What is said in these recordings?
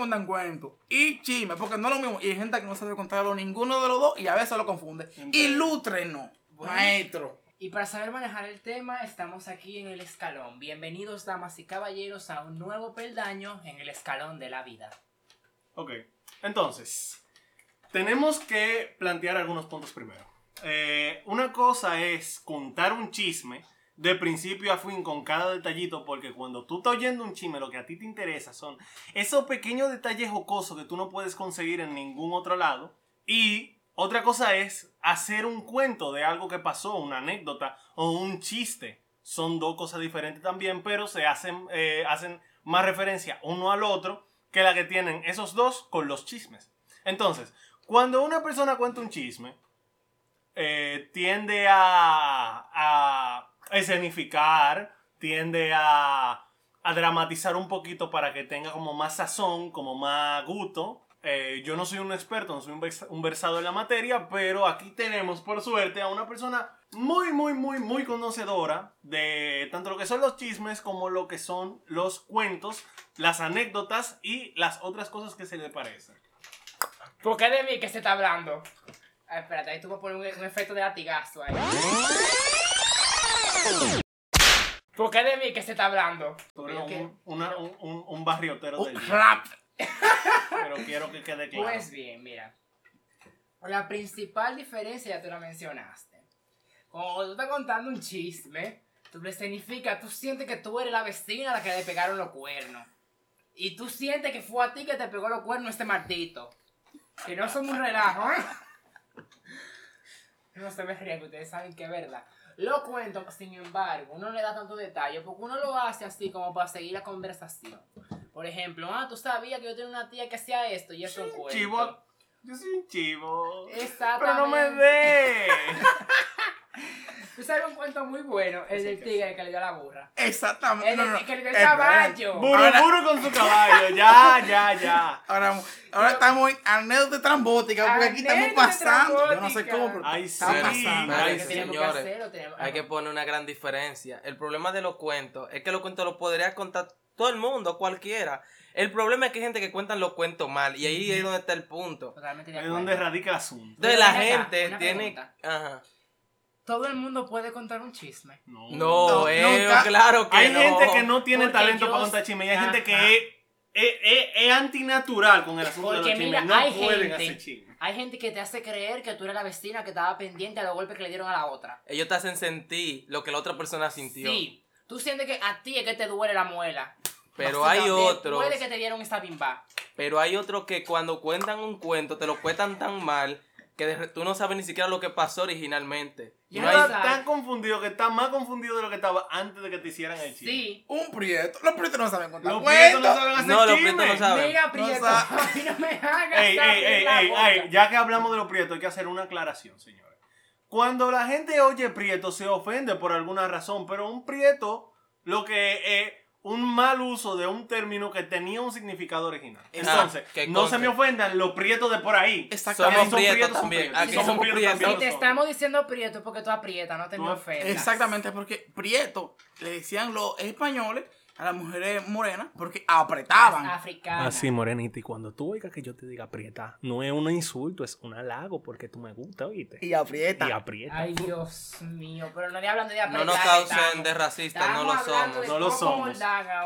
cuentan cuentos y chisme, porque no es lo mismo. Y hay gente que no sabe contarlo ninguno de los dos y a veces lo confunde. Ilútrenos, Bueno. maestro. Y para saber manejar el tema, estamos aquí en el escalón. Bienvenidos, damas y caballeros, a un nuevo peldaño en el escalón de la vida. Ok, entonces, tenemos que plantear algunos puntos primero. Eh, una cosa es contar un chisme de principio a fin con cada detallito, porque cuando tú estás oyendo un chisme, lo que a ti te interesa son esos pequeños detalles jocosos que tú no puedes conseguir en ningún otro lado. Y otra cosa es hacer un cuento de algo que pasó, una anécdota o un chiste. Son dos cosas diferentes también, pero se hacen, eh, hacen más referencia uno al otro que la que tienen esos dos con los chismes. Entonces, cuando una persona cuenta un chisme, eh, tiende a, a escenificar, tiende a, a dramatizar un poquito para que tenga como más sazón, como más gusto. Eh, yo no soy un experto, no soy un, vers- un versado en la materia, pero aquí tenemos por suerte a una persona muy, muy, muy, muy conocedora de tanto lo que son los chismes como lo que son los cuentos, las anécdotas y las otras cosas que se le parecen. ¿Por qué de mí que se está hablando? Ah, espérate, ahí tú a poner un, un efecto de latigazo ahí. ¿Por qué de mí que se está hablando? Tú eres un, una- un, un- un barriotero Un día, rap. pero quiero que quede claro. Pues bien, mira. La principal diferencia ya tú la mencionaste. Cuando tú estás contando un chisme, tú le significa, tú sientes que tú eres la vecina a la que le pegaron los cuernos. Y tú sientes que fue a ti que te pegó los cuernos este maldito. Que no son un relajo, ¿eh? No se me ríen, que ustedes saben que es verdad. Lo cuento, sin embargo, uno no le da tanto detalle porque uno lo hace así como para seguir la conversación. Por ejemplo, ah, tú sabías que yo tenía una tía que hacía esto y eso cuento. Chivo, yo soy un chivo. Exactamente. Pero no me dé. Tú sabes un cuento muy bueno, el del tigre que le dio a la burra. Exactamente. El, No, no, que le dio el caballo. Buru Ahora- buru con su caballo. Ya, ya, ya. Ahora, ahora estamos en anécdota trambótica porque aquí estamos pasando. Yo no sé cómo, pero Ay, está sí. pasando. Ay, sí, tenemos que señores. hacer, Hay que poner una gran diferencia. El problema de los cuentos es que los cuentos los podría contar todo el mundo, cualquiera. El problema es que hay gente que cuentan los cuentos mal y ahí es donde está el punto. Totalmente de donde radica el asunto. Entonces la gente tiene... Ajá. Todo el mundo puede contar un chisme. No. No, No, eh, nunca. claro que Hay no. gente que no tiene Porque talento yo- para contar chismes y hay gente que es, es, es- es antinatural con el asunto de los chismes. no hay pueden gente- hacer chismes. Hay gente que te hace creer que tú eres la vecina que estaba pendiente a los golpes que le dieron a la otra. Ellos te hacen sentir lo que la otra persona sintió. Sí. Tú sientes que a ti es que te duele la muela. Pero hay otros, Puede que te dieron esta bimba. pero hay otros que cuando cuentan un cuento te lo cuentan tan mal que de tú no sabes ni siquiera lo que pasó originalmente. Y Ya no hay-. Tan confundido que está más confundido de lo que estaba antes de que te hicieran el chisme. Sí. Un prieto. Los prietos no saben contar Los prietos no saben hacer No, los prietos no saben. Mira, Prieto, mí no me hagas Ey, ey, ey, ey, ey, ya que hablamos de los prietos, hay que hacer una aclaración, señores. Cuando la gente oye prieto, se ofende por alguna razón, pero un prieto lo que es un mal uso de un término que tenía un significado original. Entonces, Ah, que no se me ofendan los prietos de por ahí. Exactamente. Somos Son prietos también. Aquí Somos somos prietos Si te estamos diciendo Prieto porque tú aprietas, no te me ofendas. Exactamente, porque prieto le decían los españoles a las mujeres morenas porque apretaban. Africana. Así, morenita, y cuando tú oigas que yo te diga aprieta, no es un insulto, es un halago porque tú me gusta, oíste. Y aprieta. Y aprieta. Ay, Dios mío, pero nadie hablando de No apretar. nos causen de racistas, no lo somos. No lo somos.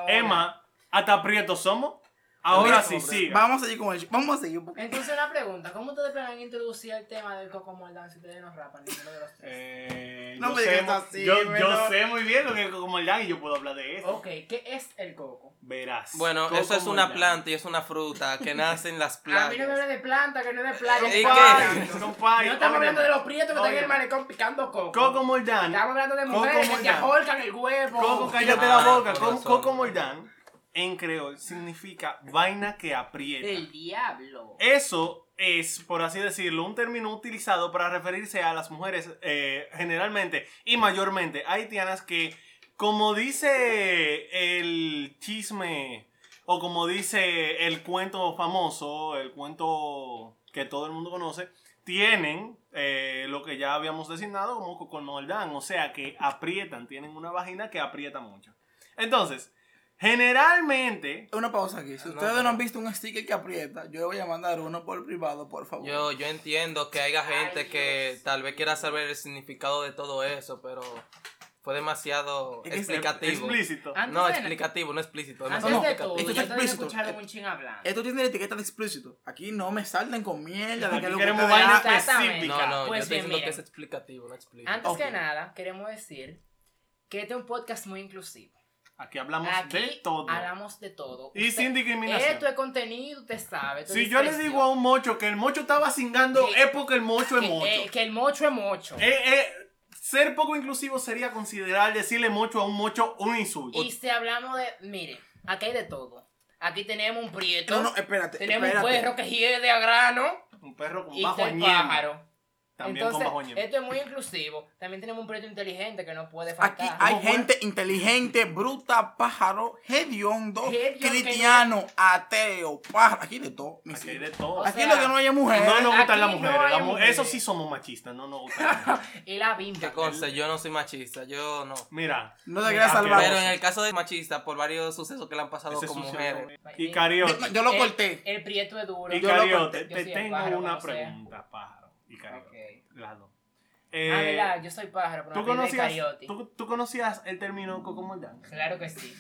Emma, hasta prietos somos. Ahora sí, sí. Vamos a seguir con el Vamos a seguir un poco. Entonces, una pregunta: ¿cómo ustedes planean introducir el tema del Coco Moldán si ustedes no rapan ninguno de los tres? Eh, No yo me sé, digas así, yo, yo sé muy bien lo que es el y yo puedo hablar de eso. Ok, ¿qué es el coco? Verás. Bueno, Coco eso es una Moldán. planta y es una fruta que nace en las A mí no me habla de planta, que no es de playa. ¿Y qué? No estamos hablando de los prietos que están en el malecón picando coco. Coco Moldán. Estamos hablando de Coco mujeres que te ahorcan el huevo. Coco, cállate Ah, la boca. Coco Moldán, en creol, significa vaina que aprieta. El diablo. Eso es, por así decirlo, un término utilizado para referirse a las mujeres eh, generalmente y mayormente haitianas que, como dice el chisme o como dice el cuento famoso, el cuento que todo el mundo conoce, tienen eh, lo que ya habíamos designado como con moldán, o sea que aprietan, tienen una vagina que aprieta mucho. Entonces, Generalmente, Una pausa aquí. Si ustedes no han visto un sticker que aprieta, yo le voy a mandar uno por privado, por favor. Yo, yo entiendo que haya gente Ay, que Dios. tal vez quiera saber el significado de todo eso, pero fue demasiado Es explicativo. explícito. Antes No, de- explicativo, no explícito. Antes demasiado no, de todo, esto está explícito. Esto tiene la etiqueta de explícito. Aquí no me salten con mierda de que lo que queremos vaina específica. No, no, Pues yo estoy bien, diciendo que es explicativo, no explícito. Antes que nada, queremos decir que este es un podcast muy inclusivo. Aquí hablamos Aquí de todo. hablamos de todo. Y Usted- sin discriminación. Esto es contenido, usted sabe. es Si yo le digo a un mocho que el mocho estaba cingando, Que- es porque el mocho es que, mocho. eh, que el mocho es mocho. Eh, eh, ser poco inclusivo sería considerar decirle mocho a un mocho un insulto. Y si hablamos de. Mire, aquí hay de todo. Aquí tenemos un prieto. No, no, espérate. tenemos espérate. un perro que hiede a grano. Un perro con Y bajo ñeme. pájaro. También Entonces, con bajo esto es muy inclusivo. También tenemos un prieto inteligente que no puede Aquí faltar. hay ¿Cómo fue? gente inteligente, bruta, pájaro, hediondo, cristiano, ateo, pájaro. Aquí de todo. Aquí hay de todo. O Aquí sea, lo que no haya mujeres. no nos gustan aquí las no mujeres. hay mu- mujeres. Eso sí somos machistas, no nos gustan las mujeres. y la bimba. Que conste, yo no soy machista, yo no. Mira, No te quieras Ah, salvar. Pero en el caso de machista, por varios sucesos que le han pasado ese con mujeres. Y cariote. Yo lo corté. El prieto es duro. Y cariote, te tengo una pregunta, pájaro. Y cariote. Ok. Las dos. ah, Eh, verdad, yo soy pájaro, pero ¿tú, no de conocías, cariote. tú, tú conocías el término cocomordán? Claro que sí.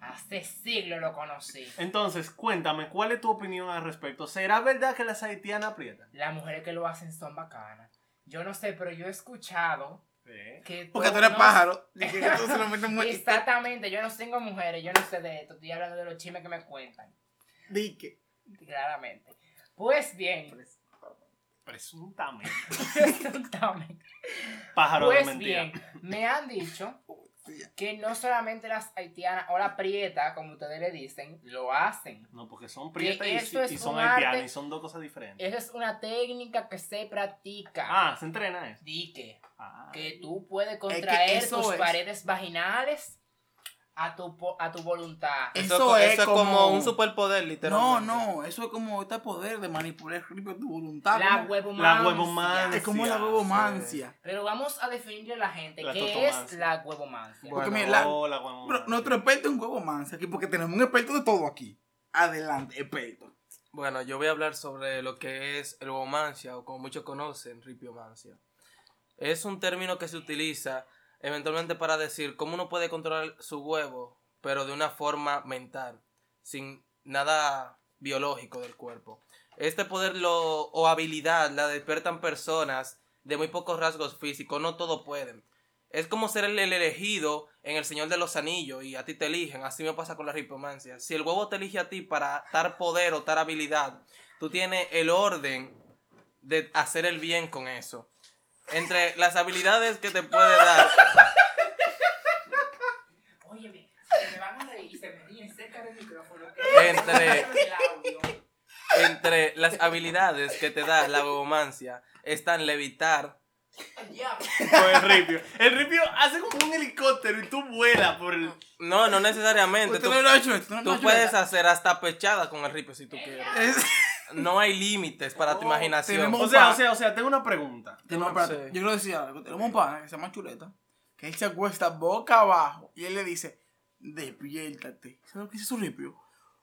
Hace siglos lo conocí. Entonces, cuéntame, ¿cuál es tu opinión al respecto? ¿Será verdad que las haitianas aprietan? Las mujeres que lo hacen son bacanas. Yo no sé, pero yo he escuchado Sí. que. Porque tú eres no- pájaro. Y que tú se lo metes muy. Exactamente, yo no tengo mujeres, yo no sé de esto. Estoy hablando de los chismes que me cuentan. Dique. Claramente. Pues bien. Presuntamente. Exactamente. Pájaro de Pues mentira. bien, me han dicho que no solamente las haitianas o la prieta, como ustedes le dicen, lo hacen. No, porque son prietas y, es y son haitianas arte- y son dos cosas diferentes. Esa es una técnica que se practica. Ah, se entrena eso. Dique. Ah. que tú puedes contraer eso tus es. paredes vaginales a tu, po- a tu voluntad. Eso Eso, es eso es como, como un superpoder, No, literalmente. no. Eso es como este poder de manipular tu voluntad. La huevomancia. La huevomancia. Es como la huevomancia. Pero vamos a definirle a la gente La qué es la huevomancia. Porque Bueno, mira, la- Oh, la huevomancia. Pero nuestro experto en huevomancia aquí, porque tenemos un experto de todo aquí. Adelante, experto. Bueno, yo voy a hablar sobre lo que es el huevomancia, o como muchos conocen, ripiomancia. Es un término que se utiliza eventualmente para decir cómo uno puede controlar su huevo, pero de una forma mental, sin nada biológico del cuerpo. Este poder lo, o habilidad la despiertan personas de muy pocos rasgos físicos, no todos pueden. Es como ser el elegido en El Señor de los Anillos y a ti te eligen. Así me pasa con la ripomancia. Si el huevo te elige a ti para dar poder o dar habilidad, tú tienes el orden de hacer el bien con eso. Entre las habilidades que te puede dar, se me van a reír, se me ríen cerca del micrófono. Entre- entre las habilidades que te da la huevomancia están levitar. Con el ripio. El ripio hace como un helicóptero y tú vuelas por el. No, no necesariamente. Tú, no lo hecho no tú hecho puedes hacer hasta pechada con el ripio si tú quieres. No hay límites para tu Oh, imaginación. O sea, o sea, o sea, tengo una pregunta. Tenemos- espérate, Sí. Yo quiero decir algo. Tenemos un pana que se llama Chuleta, que él se acuesta boca abajo y él le dice, despiértate. ¿Sabes lo que dice su ripio?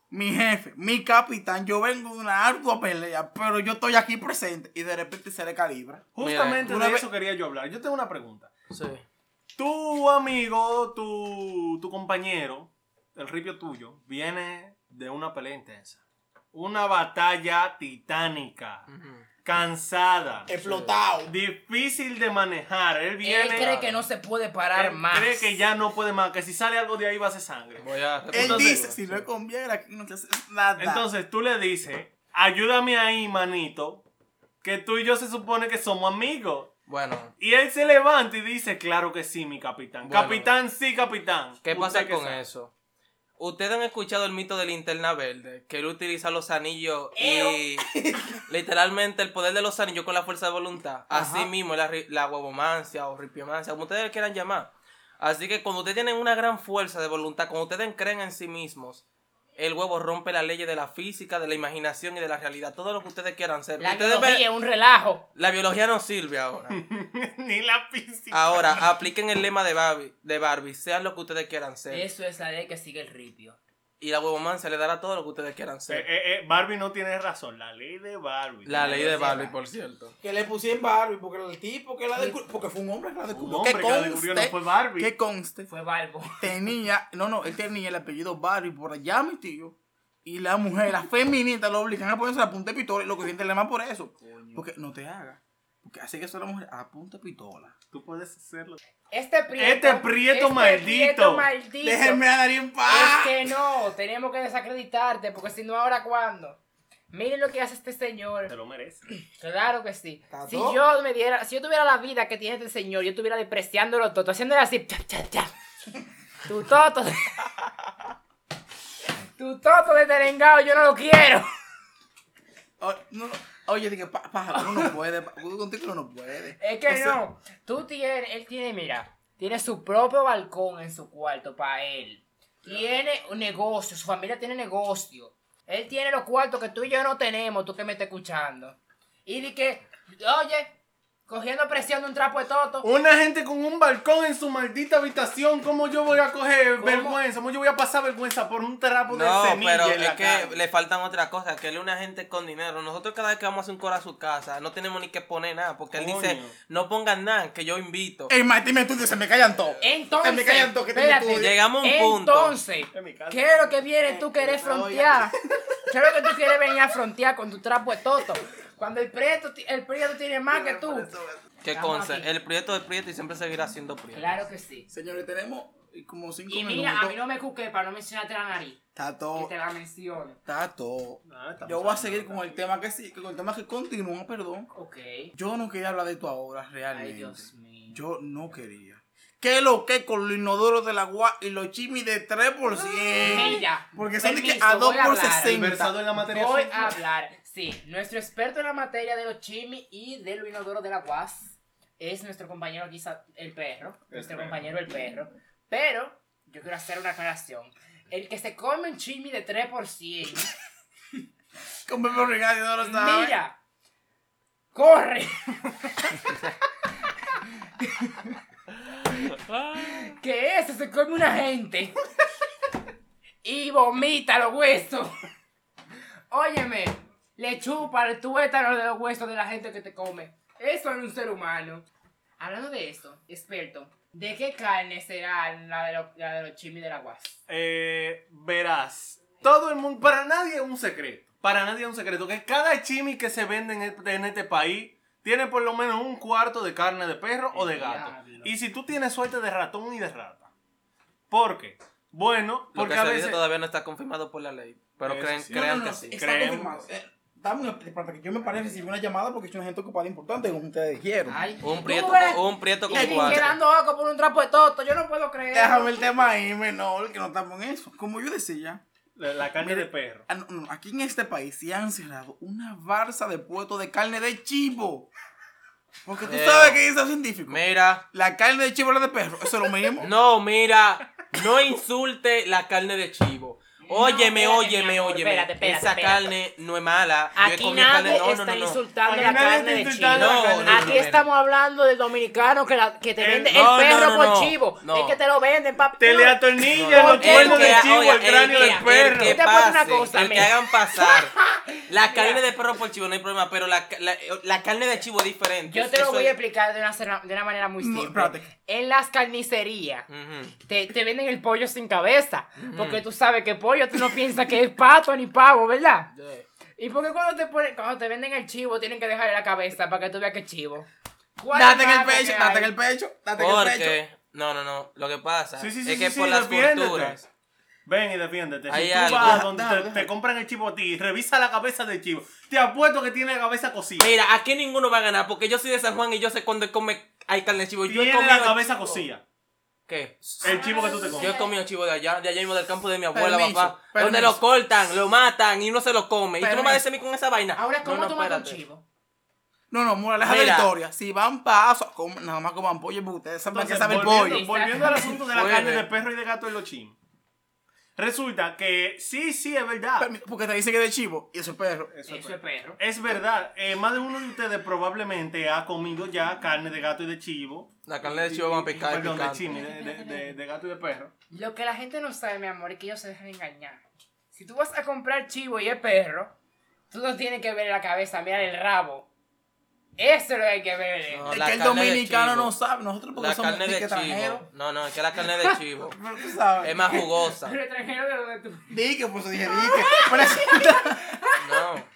Mi jefe, mi capitán, yo vengo de una ardua pelea, pero yo estoy aquí presente. Y de repente se le calibra. Justamente Mira, una de vez- eso quería yo hablar. Yo tengo una pregunta. Sí. Tu amigo, tu, tu compañero, el ripio tuyo, viene de una pelea intensa. Una batalla titánica. Cansada. Explotado. Difícil de manejar. Él viene. Él cree que no se puede parar él más. cree que ya no puede más. Que si sale algo de ahí va a ser sangre. Voy a Él dice, si no conviene, aquí no se hace nada. Entonces tú le dices, ayúdame ahí, manito. Que tú y yo se supone que somos amigos. Bueno, Y él se levanta y dice, claro que sí, mi capitán. Bueno. capitán, sí, capitán. ¿qué pasa con sabe. eso? Ustedes han escuchado el mito de linterna verde, que él utiliza los anillos y literalmente el poder de los anillos con la fuerza de voluntad. Así Ajá. mismo la, la huevomancia o ripiomancia, como ustedes quieran llamar. Así que cuando ustedes tienen una gran fuerza de voluntad, cuando ustedes creen en sí mismos, el huevo rompe las leyes de la física, de la imaginación y de la realidad. Todo lo que ustedes quieran ser. La Ustedes biología ven- es un relajo. la biología no sirve ahora. Ni la física. Ahora, apliquen el lema de Barbie, de Barbie, sean lo que ustedes quieran ser. Eso es la ley que sigue el ripio. Y la huevomancia le dará todo lo que ustedes quieran Eh, ser. eh, eh, Barbie no tiene razón. La ley de Barbie. la ley de Barbie, por cierto. Que le pusieron Barbie porque el tipo que la descubrió, porque fue un hombre que la Un descubrió. hombre que la descubrió no conste, fue Barbie. que conste, Fue Balbo. tenía, no, no, él tenía el apellido Barbie por allá, mi tío. Y la mujer, la feminista, lo obligan a ponerse la punta de pistola y lo que siente más por eso. Porque no te hagas. Porque así que eso la mujer a punta pistola. Tú puedes hacerlo. Este prieto. Este prieto maldito. prieto maldito. Déjenme a dar en Es paz. que no, tenemos que desacreditarte, porque si no, ¿ahora cuándo? Miren lo que hace este señor. Te lo mereces. Claro que sí. ¿Está Si yo me diera, si yo tuviera la vida que tiene este señor, yo estuviera despreciándolo todo, haciéndole así, cha, cha, cha. Tu toto. de- tu toto de terengao, yo no lo quiero. O- no, no, Oye, dije, pa- pájaro, uno no puede. Contigo no puede. Es que O sea, no. Tú tienes, él tiene, mira, tiene su propio balcón en su cuarto para él. Tiene un negocio, su familia tiene negocio. Él tiene los cuartos que tú y yo no tenemos, tú que me estás escuchando. Y di que, oye, cogiendo presión de un trapo de toto. Una gente con un balcón en su maldita habitación. ¿Cómo yo voy a coger ¿Cómo? vergüenza? ¿Cómo yo voy a pasar vergüenza por un trapo de No, semilla pero en la es que le faltan otras cosas, que él es una gente con dinero. Nosotros cada vez que vamos a hacer un coro a su casa, no tenemos ni que poner nada, porque él dice, no pongan nada, que yo invito. El Martín me estudia, se me callan todos. Entonces, Se me callan todos que te espérate, estudio. Llegamos a un punto. Entonces. ¿qué es lo que viene tú querés frontear? ¿Qué es lo que tú quieres venir a frontear con tu trapo de toto? Cuando el prieto, el prieto tiene más que tú. Que aquí. el prieto es prieto y siempre seguirá siendo prieto. Claro que sí. Señores, tenemos como cinco Y minutos. mira, a mí no me cuque para no mencionarte la nariz. Está Que te la menciono. Está todo. Ah, estamos Yo voy a seguir con el tema que sí, con el tema que continúa, perdón. Ok. Yo no quería hablar de esto ahora, Ay, realmente. Dios mío. Yo no quería. ¿Qué es lo que con los inodoros del agua y los chimis de 3%? Mira, Porque son de que a 2 voy a por hablar. 60. El versado en la materia Voy a hablar. Sí, nuestro experto en la materia de los chimis y del inodoro de la UAS es nuestro compañero aquí, el perro. nuestro perro. compañero el perro. Pero yo quiero hacer una aclaración. El que se come un chimi de 3%, Con Pepe Regal, no lo sabe. mira, corre. que ese se come una gente y vomita los huesos. Óyeme, le chupa el tuétano de los huesos de la gente que te come. Eso es un ser humano. Hablando de eso, experto, ¿de qué carne será la de, los- la de los chimis de la guas? Eh, verás, todo el mundo, para nadie es un secreto, para nadie es un secreto, que cada chimi que se vende en este, en este país tiene por lo menos un cuarto de carne de perro o de gato. Diablo. Y si tú tienes suerte de ratón y de rata. ¿Por qué? Bueno, Lo porque que a se veces... dice todavía no está confirmado por la ley. Pero creen, sí. No, crean no, no, que sí. Está Creemos. confirmado. Dame una- para que yo me pare recibir una llamada porque soy una gente ocupada importante, como ustedes dijeron. Ay, Un prieto, un prieto con cuatro. quedando oco por un trapo de toto, yo no puedo creer. Déjame el tema ahí, menor, que no estamos en eso. Como yo decía, La, la carne Mire, de perro. ah, aquí en este país se han cerrado una barza de puestos de carne de chivo. Porque tú Eh, sabes que dice el científico. Mira, La carne de chivo es la de perro. Eso es lo mismo. no, mira, no insulte la carne de chivo. Óyeme, espérate, óyeme, óyeme. espérate, espérate, Esa espérate. carne no es mala. Yo he Aquí nadie carne. No, no, está no, no. insultando la carne de chivo. de Aquí estamos hablando del dominicano que, la, que te El- vende no, el perro no, no, por no. chivo. No. Es que te lo venden, papi. Te le no- atornilla No, los cuernos de chivo, el cráneo del perro. El que decir una pase, cosa, el que hagan pasar. La carne de perro por chivo no hay problema, pero la, la, la carne de chivo es diferente. Yo te lo voy a explicar de una, de una manera muy No, simple. En las carnicerías te, te venden el pollo sin cabeza. Porque tú sabes que pollo tú no piensas que es pato ni pavo, ¿verdad? ¿Y por qué cuando te, ponen, cuando te venden el chivo tienen que dejarle la cabeza para que tú veas que es chivo? ¿Cuál Date en el pecho, date en el pecho, date en el pecho. Porque, no, no, no. Lo que pasa Sí, sí, sí, es que sí, por sí, las culturas. Ven y defiéndete. Hay si tú algo. vas donde te, compran el chivo a ti, revisa la cabeza del chivo. Te apuesto que tiene la cabeza cocida. Mira, aquí ninguno va a ganar porque yo soy de San Juan y yo sé cuando come hay carne de chivo. Yo he Tiene comido la cabeza chivo. cocida. ¿Qué? El chivo que tú te Yo he comes. comido chivo de allá, de allá mismo del campo de mi abuela, Permiso, papá. permiso. Donde lo cortan, lo matan y uno se lo come. Y tú no me vas a mí con esa vaina. Ahora, ¿cómo no, no, tú matas un chivo? No, no, moraleja de la historia. Si van paso, nada más coman pollo porque ustedes saben que sabe el pollo. volviendo al asunto de la carne de perro y de gato y los chims. Resulta que sí, sí, es verdad. Porque te dice que es de chivo y eso es perro. Eso Eso es perro. Es verdad, eh, más de uno de ustedes probablemente ha comido ya carne de gato y de chivo. La carne de chivo va a picar y Perdón, de picante. chimi, de, de- de- de gato y de perro. Lo que la gente no sabe, mi amor, es que ellos se dejan engañar. Si tú vas a comprar chivo y es perro, tú no tienes que ver la cabeza, mirar el rabo. Eso es lo que hay que ver. No, es que el dominicano no sabe. Nosotros porque La somos carne de extranjeros. chivo. No, no, es que la carne de chivo Pero tú sabes. es más jugosa. Pero extranjero de donde tú. Di que pues dije, di que. Presunta- No.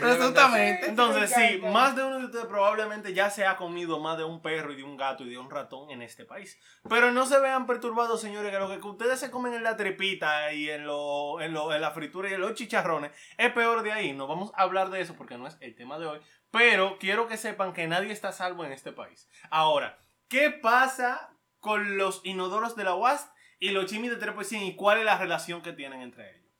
Presuntamente. Entonces, sí, más de uno de ustedes probablemente ya se ha comido más de un perro y de un gato y de un ratón en este país. Pero no se vean perturbados, señores, que lo que ustedes se comen en la trepita y en, lo, en, lo- en la fritura y en los chicharrones es peor de ahí. No vamos a hablar de eso porque no es el tema de hoy. Pero quiero que sepan que nadie está a salvo en este país. Ahora, ¿qué pasa con los inodoros de la UAS y los chimis de 3% y cuál es la relación que tienen entre ellos?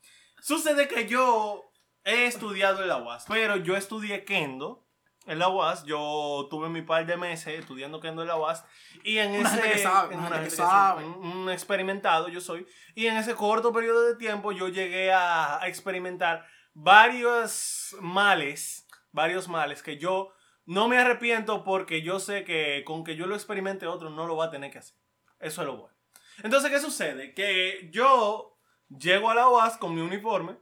Sucede que yo he estudiado en la UAS, pero yo estudié Kendo en la UAS. Yo tuve mi par de meses estudiando Kendo en la UAS. Y en Una ese. que sabe, en una que sabe. Un, un experimentado yo soy. Y en ese corto periodo de tiempo yo llegué a, a experimentar varios males. Varios males que yo no me arrepiento porque yo sé que con que yo lo experimente otro no lo va a tener que hacer. Eso es lo bueno. Entonces, ¿qué sucede? Que yo llego a la UAS con mi uniforme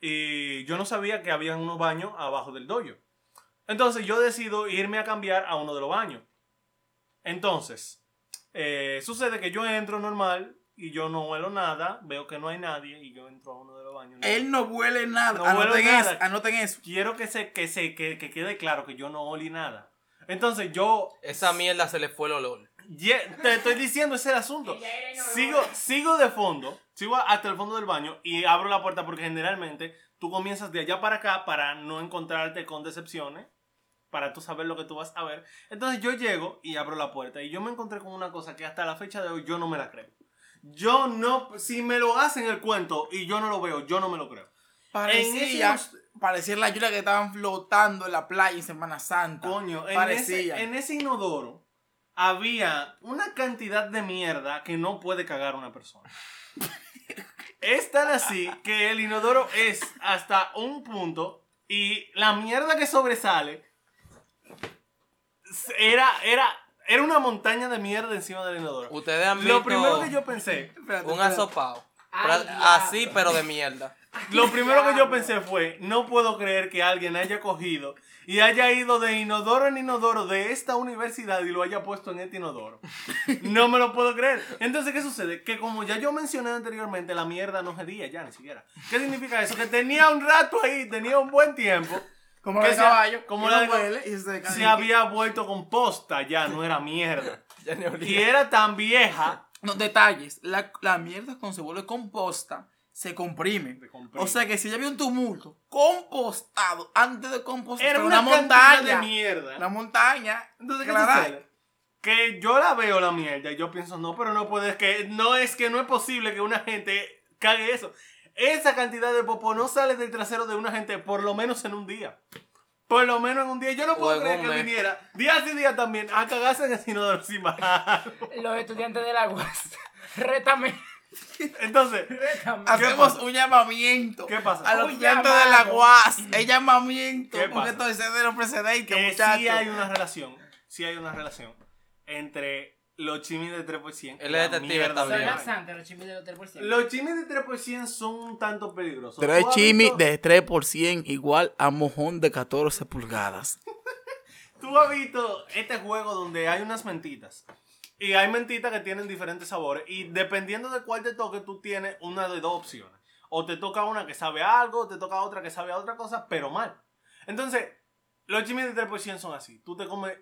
y yo no sabía que había unos baños abajo del dojo. Entonces yo decido irme a cambiar a uno de los baños. Entonces, eh, sucede que yo entro normal y yo no huelo nada, veo que no hay nadie y yo entro a uno de los baños. Él no huele nada. No anoten, huele nada. Eso, anoten eso. Quiero que se, que se que, que quede claro que yo no olí nada. Entonces yo Esa mierda se le fue el olor. Ye- te estoy diciendo ese es el asunto. Sigo, sigo de fondo, sigo hasta el fondo del baño y abro la puerta porque generalmente tú comienzas de allá para acá para no encontrarte con decepciones, para tú saber lo que tú vas a ver. Entonces yo llego y abro la puerta y yo me encontré con una cosa que hasta la fecha de hoy yo no me la creo. Yo no, si me lo hacen el cuento y yo no lo veo, yo no me lo creo. Parecía, parecía la lluvia que estaban flotando en la playa en Semana Santa. Coño, en ese, parecía. en ese inodoro había una cantidad de mierda que no puede cagar una persona. Es tan así que el inodoro es hasta un punto y la mierda que sobresale era, era, era una montaña de mierda encima del inodoro. Ustedes han Lo visto primero que yo pensé, Espérate, un. Ay, diablo. así, pero de mierda. lo primero que yo pensé fue, no puedo creer que alguien haya cogido y haya ido de inodoro en inodoro de esta universidad y lo haya puesto en este inodoro. No me lo puedo creer. Entonces, ¿qué sucede? Que como ya yo mencioné anteriormente, la mierda no gedía ya ni siquiera. ¿Qué significa eso? Que tenía un rato ahí, tenía un buen tiempo. Como que la de caballo. como la no de cab- huele y se Se había vuelto composta, ya no era mierda. Ya ni Y era tan vieja. No, detalles. La, la mierda cuando se vuelve composta se comprime. Se comprime. O sea que si ya había un tumulto compostado antes de compostar Era una, montaña. de mierda. La montaña. Entonces, ¿qué sucede? Que yo la veo la mierda y yo pienso, no, pero no puede, que no es que no es posible que una gente cague eso. Esa cantidad de popo no sale del trasero de una gente por lo menos en un día. Por lo menos en un día. Yo no puedo creer que mes. viniera días y días también a cagarse en el sinodoro. Los estudiantes de la UAS. Rétame. Entonces, Rétame. Hacemos un llamamiento ¿Qué pasa? a los estudiantes de la. UAS. El llamamiento. ¿Qué Porque pasa? esto es de los precedentes, que muchachos. sí hay una relación, sí hay una relación entre los chimis de 3%. Él y es la detective también. de Son vaina. laxantes los chimis por ciento. Los chimis de 3% son un tanto peligrosos. Tres ¿Tú has chimis de 3% igual a mojón de 14 pulgadas. Tú has visto este juego donde hay unas mentitas. Y hay mentitas que tienen diferentes sabores. Y dependiendo de cuál te toque, tú tienes una de dos opciones. O te toca una que sabe algo, o te toca otra que sabe a otra cosa, pero mal. Entonces, los chimis de 3% son así. Tú te comes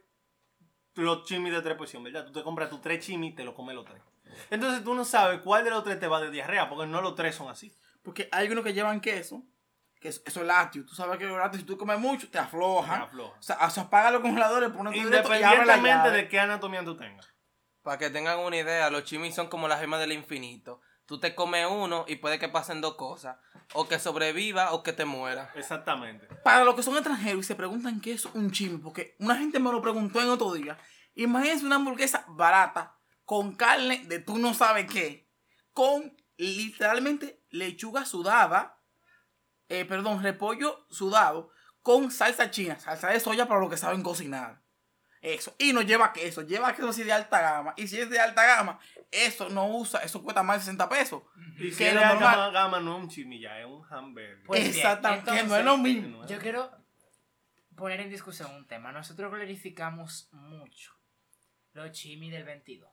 los chimis de 3%, ¿verdad? Tú te compras tus tres chimis y te los comes los tres. Entonces tú no sabes cuál de los tres te va de diarrea, porque no los tres son así. Porque hay unos que llevan queso, que es- eso es lácteo. Tú sabes que los lácteos, si tú comes mucho, te Te aflojan. afloja. O sea, o sea, apaga los congeladores, pone tu directo y abre la Independientemente de qué anatomía tú tengas. Para que tengan una idea, los chimis son como la gema del infinito. Tú te comes uno y puede que pasen dos cosas. O que sobreviva o que te muera. Exactamente. Para los que son extranjeros y se preguntan qué es un chimi, porque una gente me lo preguntó en otro día. Imagínense una hamburguesa barata, con carne de tú no sabes qué, con literalmente lechuga sudada, eh, perdón, repollo sudado con salsa china, salsa de soya para los que saben cocinar. Eso. Y no lleva queso, lleva queso así de alta gama. Y si es de alta gama, eso no usa, eso cuesta más de 60 pesos. Y si Que es normal- gama, gama no es un chimilla, es un hamburger. Pues Exactamente, que no es lo mismo. Yo quiero poner en discusión un tema. Nosotros glorificamos mucho los chimis del 22.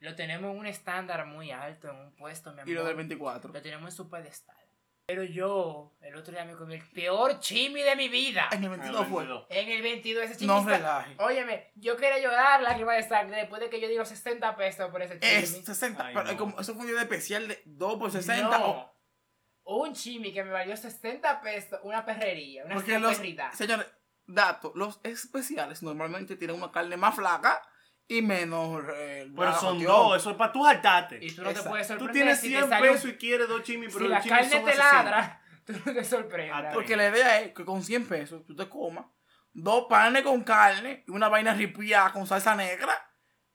Lo tenemos en un estándar muy alto, en un puesto, mi amor. Y lo del 24. Lo tenemos en su pedestal. Pero yo, el otro día me comí el peor chimi de mi vida. En el 22 fue. En el 22 ese chimi No está- relaje. Óyeme, yo quería llorar lágrimas de sangre después de que yo digo 60 pesos por ese chimi. Es 60, Ay, pero no. como- eso fue un día de especial de 2 por 60. No. o- Un chimi que me valió 60 pesos, una perrería, una porque los, perrita. señores, datos, los especiales normalmente tienen una carne más flaca y menos. eh, Pero son dos, eso es para tú saltarte. Y tú no te Exacto. puedes Tú sorprender tienes si 100 te sale un- pesos y quieres dos chimis, pero Si los la chimis carne son te 60. ladra, tú no te sorprendas. Ah, Porque la idea es que con 100 pesos tú te comas dos panes con carne y una vaina ripiada con salsa negra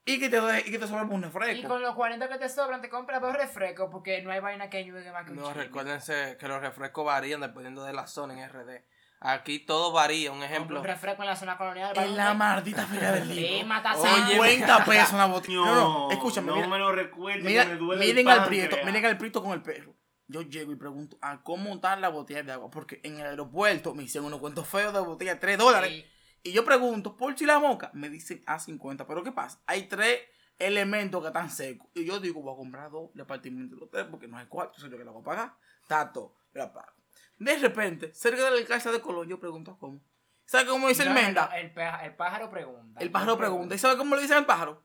y que te, y que te sobre un Y refresco. con los 40 que te sobran, te compras dos refrescos porque no hay vaina que ayude más que un No, chimi. recuérdense que los refrescos varían dependiendo de la zona en RD. Aquí todo varía. Un ejemplo. Un refresco en la zona colonial. En la maldita feria del Sí, libro. Oye, sangre. 50 pesos una botella. No, no, escúchame, no mira, me lo recuerdo, mira- me duele miren al prieto, miren al prieto con el perro. Yo llego y pregunto, ¿a cómo están las botellas de agua? Porque en el aeropuerto me hicieron unos cuentos feos de botella, 3 dólares. Sí. Y yo pregunto, ¿por si la moca? Me dicen a 50. Pero ¿qué pasa? Hay tres elementos que están secos. Y yo digo, voy a comprar dos, le partimos entre los tres porque no hay cuarto, soy yo que la voy a pagar. Tato, la pago. De repente, cerca de la alcalde de Colón, yo pregunto cómo. ¿Sabe cómo dice No, el Menda? no, el, el pájaro pregunta. El pájaro pregunta. ¿Y sabe cómo le dice al pájaro?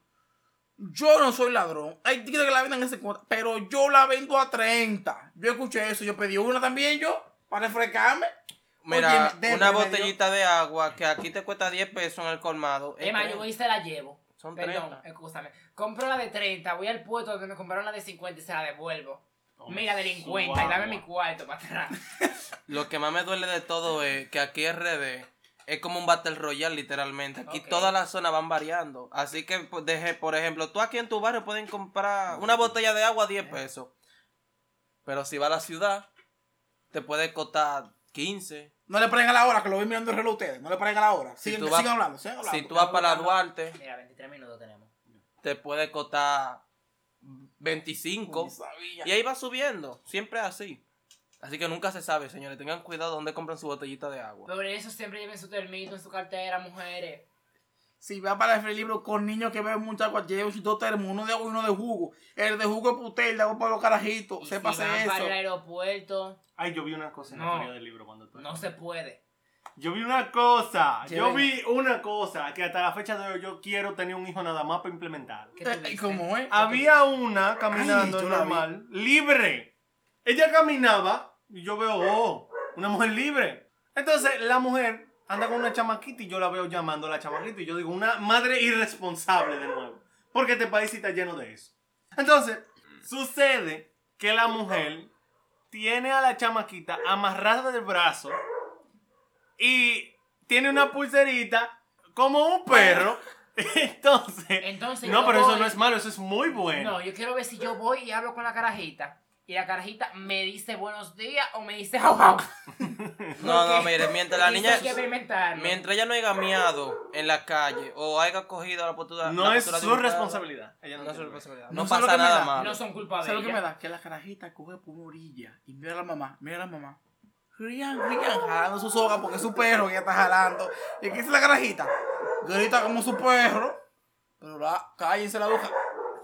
Yo no soy ladrón. Hay tigres que la venden a 50, pero yo la vendo a 30. Yo escuché eso. Yo pedí una también yo para refrescarme. Mira, Oye, una botellita de agua que aquí te cuesta 10 pesos en el colmado. más, yo 30. voy y se la llevo. Son Perdón, 30. escúchame. Compro la de 30, voy al puesto donde me compraron la de 50 y se la devuelvo. Toma Mira, delincuente, y dame mi cuarto para atrás. Lo que más me duele de todo es que aquí RD es como un Battle Royale, literalmente. Aquí todas las zonas van variando. Así que, pues, deje, por ejemplo, tú aquí en tu barrio pueden comprar una botella de agua a 10 pesos. Pero si va a la ciudad, te puede costar 15. No le paren a la hora, que lo voy mirando el reloj ustedes. No le paren a la hora. Si vas- sigan hablando, sigan hablando. Si tú vas para la Duarte, Mira, 23 minutos tenemos. te puede costar 25. Ni sabía. Y ahí va subiendo. Siempre así. Así que nunca se sabe, señores. Tengan cuidado donde compran su botellita de agua. Por eso siempre lleven su termito en su cartera, mujeres. Si va para el libro con niños que beben mucha agua, lleven sus dos termos, uno de agua y uno de jugo. El de jugo es putel, de agua para los carajitos. Y Sépase si van para el eso. aeropuerto, Ay, yo vi una cosa en No. la feria del libro cuando tú. no se puede. Yo vi una cosa, yo vi una cosa que hasta la fecha de hoy yo quiero tener un hijo nada más para implementar. ¿Qué tú Eh? ¿Cómo es? Había una caminando Ay, normal, libre. Ella caminaba y yo veo, oh, una mujer libre. Entonces la mujer anda con una chamaquita y yo la veo llamando a la chamaquita y yo digo, una madre irresponsable de nuevo. Porque este país sí está lleno de eso. Entonces, sucede que la mujer tiene a la chamaquita amarrada del brazo y tiene una pulserita como un perro. Entonces, Entonces, no, yo pero eso no es malo, eso es muy bueno. No, yo quiero ver si yo voy y hablo con la carajita. Y la carajita me dice buenos días o me dice jau, jau. No, no, mire, mientras la niña. hay que experimentarlo. Mientras ella no haya miado en la calle o haya cogido la postura. No la es postura su responsabilidad. Ella No no es su tiene responsabilidad. No No, sé lo pasa que me nada da. malo. No son culpa de ¿Sabes lo que me ella. da? Que la carajita coge por una orilla y mira a la mamá, mira a la mamá. Rían, rían, jalando su soga porque es su perro que está jalando. ¿Y qué dice la carajita? Grita como su perro. Pero la, cállense la boca.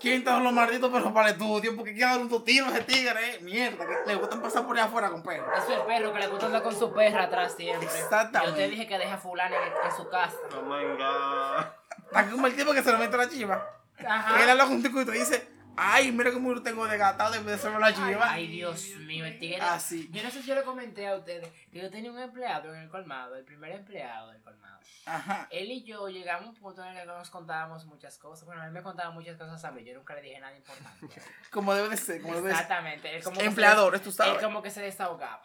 ¿Quién está los malditos perros para el estudio? Porque quiere dar un tiro a ese tigre, eh. Mierda, que le gustan pasar por allá afuera con perros. Eso es el perro que le gusta andar con su perra atrás siempre. Exactamente. Yo te dije que deja a fulana en, en su casa. Oh my god. Está como el tipo que se lo mete a la chiva. Ajá. Él habla con un tico y te dice, ay, mira cómo yo tengo de gatado de hacerlo a la chiva. Ay, Dios mío, el tigre. Así. Yo no sé si yo le comenté a ustedes que yo tenía un empleado en el colmado, el primer empleado del colmado. Ajá. Él y yo llegamos a un punto en el que nos contábamos muchas cosas. Bueno, él me contaba muchas cosas a mí, yo nunca le dije nada importante. Como debe de ser, como debe de ser. Exactamente. Él como Empleadores, tú Él sabes. como que se desahogaba.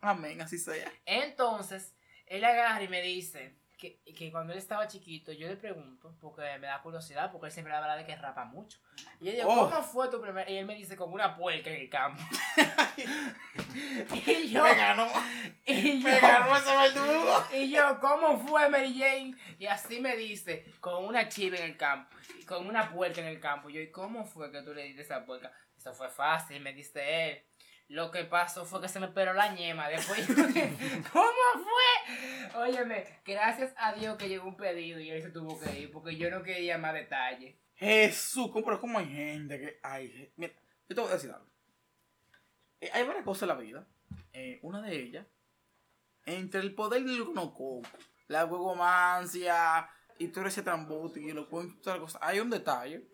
Amén, así sea. Entonces, él agarra y me dice, que, que cuando él estaba chiquito, yo le pregunto, porque me da curiosidad, porque él siempre habla de que rapa mucho. Y yo digo, Oh. ¿cómo fue tu primer? Y él me dice, como una puerca en el campo. y yo, Me ganó. y yo, Me ganó ese verdugo. y yo, ¿cómo fue Mary Jane? Y así me dice, con una chiva en el campo, y con una puerca en el campo. Yo, ¿y cómo fue que tú le diste esa puerca? Eso fue fácil, me dice él. Lo que pasó fue que se me peló la ñema. Después, ¿cómo fue? Óyeme, gracias a Dios que llegó un pedido y él se tuvo que ir porque yo no quería más detalles. Jesús, ¿cómo- pero cómo hay gente que. Ay, mira, yo te voy a decir algo. Eh, hay varias cosas en la vida. Eh, una de ellas, entre el poder del coco, la huevomancia y todo ese trambote y lo cuento, todas las cosas, hay un detalle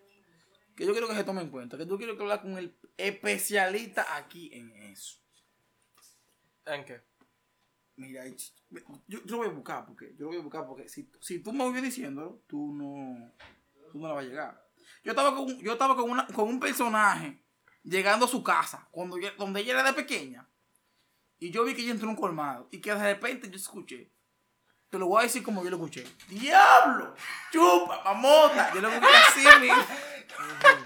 que yo quiero que se tome en cuenta. Que yo quiero que hablar con el especialista aquí en eso. ¿En qué? Mira, yo, yo lo voy a buscar porque yo lo voy a buscar porque si, si tú me voy diciéndolo, tú no, tú no la vas a llegar. Yo estaba con, yo estaba con, una, con un personaje llegando a su casa cuando donde ella era de pequeña y yo vi que ella entró en un colmado y que de repente yo escuché. Te lo voy a decir como yo lo escuché. ¡Diablo! ¡Chupa! ¡Mamota! Yo lo escuché así, mismo.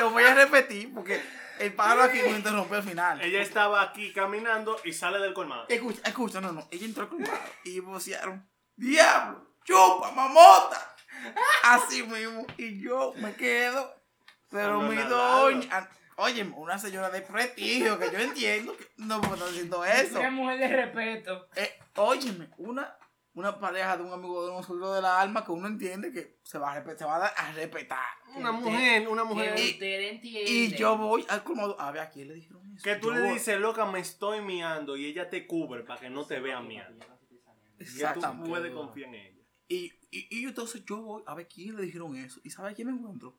Lo voy a repetir porque el pájaro aquí me interrumpió al final. Ella estaba aquí caminando y sale del colmado. Escucha, escucha, no, no. Ella entró al colmado y vocearon. ¡Diablo! ¡Chupa, mamota! Así mismo. Y yo me quedo. Pero mi doña. Oye, una señora de prestigio que yo entiendo que no puedo estar haciendo eso. Una mujer de respeto. Eh, óyeme, una, una pareja de un amigo de nosotros de la alma que uno entiende que se va a, respe- se va a dar a respetar. Una mujer, una mujer. Que Y- usted entiende. Y yo voy al colmado. A ver, ¿a quién le dijeron eso? Que tú Yo le voy- dices, loca, me estoy miando y ella te cubre para que no te vean miando. Ya tú Exactamente. puedes confiar en ella. Y, y, y entonces yo voy a ver quién le dijeron eso. ¿Y sabe a quién me encuentro?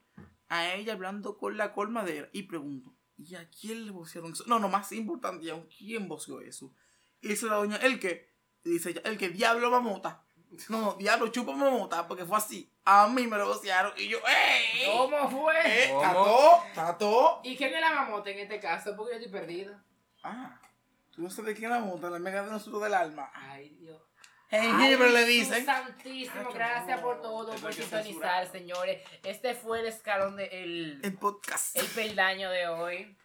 A ella hablando con la colmadera. Y pregunto, ¿y a quién le vocearon eso? No, no, más importante aún, ¿quién voceó eso? Y dice la doña, ¿el qué? Y dice el que diablo mamota. No, no, diablo chupa mamota, porque fue así. A mí me lo vocearon. Y yo, ¡ey! ¿Cómo fue? ¡Eh! ¿Cómo? ¡Tató! ¡Tató! ¿Y quién es la mamota en este caso? Porque yo estoy perdida. Ah, tú no sabes de quién es la mamota, la mega de nosotros del alma. Ay, Dios. Jengibre le dicen. Santísimo, gracias por todo, por sintonizar, señores. Este fue el escalón de el, El podcast. el peldaño de hoy.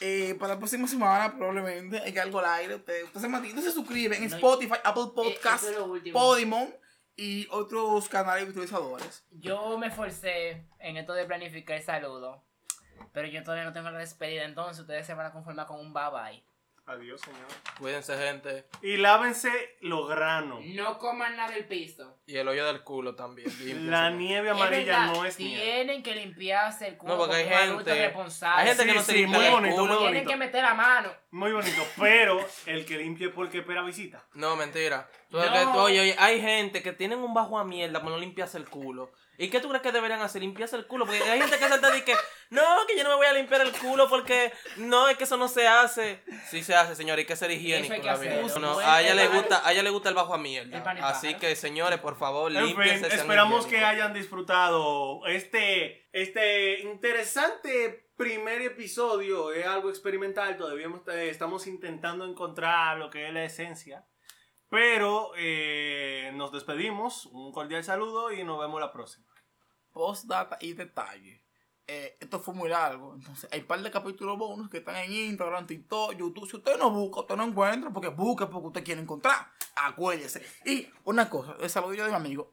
Eh, para la próxima semana probablemente hay que algo al aire. Usted, usted se mantiene, se suscribe en No, Spotify, Apple Eh, Podcasts, es. Podimon y otros canales utilizadores. Yo me esforcé en esto de planificar el saludo, pero yo todavía no tengo la despedida, entonces ustedes se van a conformar con un bye bye. Adiós, señor. Cuídense, gente. Y lávense los granos. No coman nada del piso. Y el hoyo del culo también. La nieve Es amarilla verdad, no es nieve. Tienen que limpiarse el culo No, porque hay gente- responsable. hay gente que Sí, no se sí, limpia muy el bonito, culo. muy Tienen que meter la mano. Muy bonito, pero el que limpie porque espera visita. No, mentira. Tú- No. que tú- oye, oye, hay gente que tienen un bajo a mierda por no limpiarse el culo. ¿Y qué tú crees que deberían hacer? Limpiarse el culo. Porque hay gente que salta y que, no, que yo no me voy a limpiar el culo porque no, es que eso no se hace. Sí se hace, señor, hay que ser higiénico hay que vida. No, Buen a ella le gusta, a ella le gusta el bajo a mierda. Así que, señores, por favor, En fin, límpiense. esperamos que hayan disfrutado este, este interesante primer episodio. Es algo experimental, todavía eh, estamos intentando encontrar lo que es la esencia. Pero eh, nos despedimos, un cordial saludo y nos vemos la próxima. Postdata y detalle. Eh, esto fue muy largo. Entonces, hay un par de capítulos bonus que están en Instagram, TikTok, YouTube. Si usted no busca, usted no encuentra, porque busque porque usted quiere encontrar. Acuérdese. Y una cosa, el saludillo de mi amigo.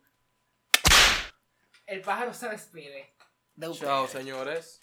El pájaro se despide. De. Chao, señores.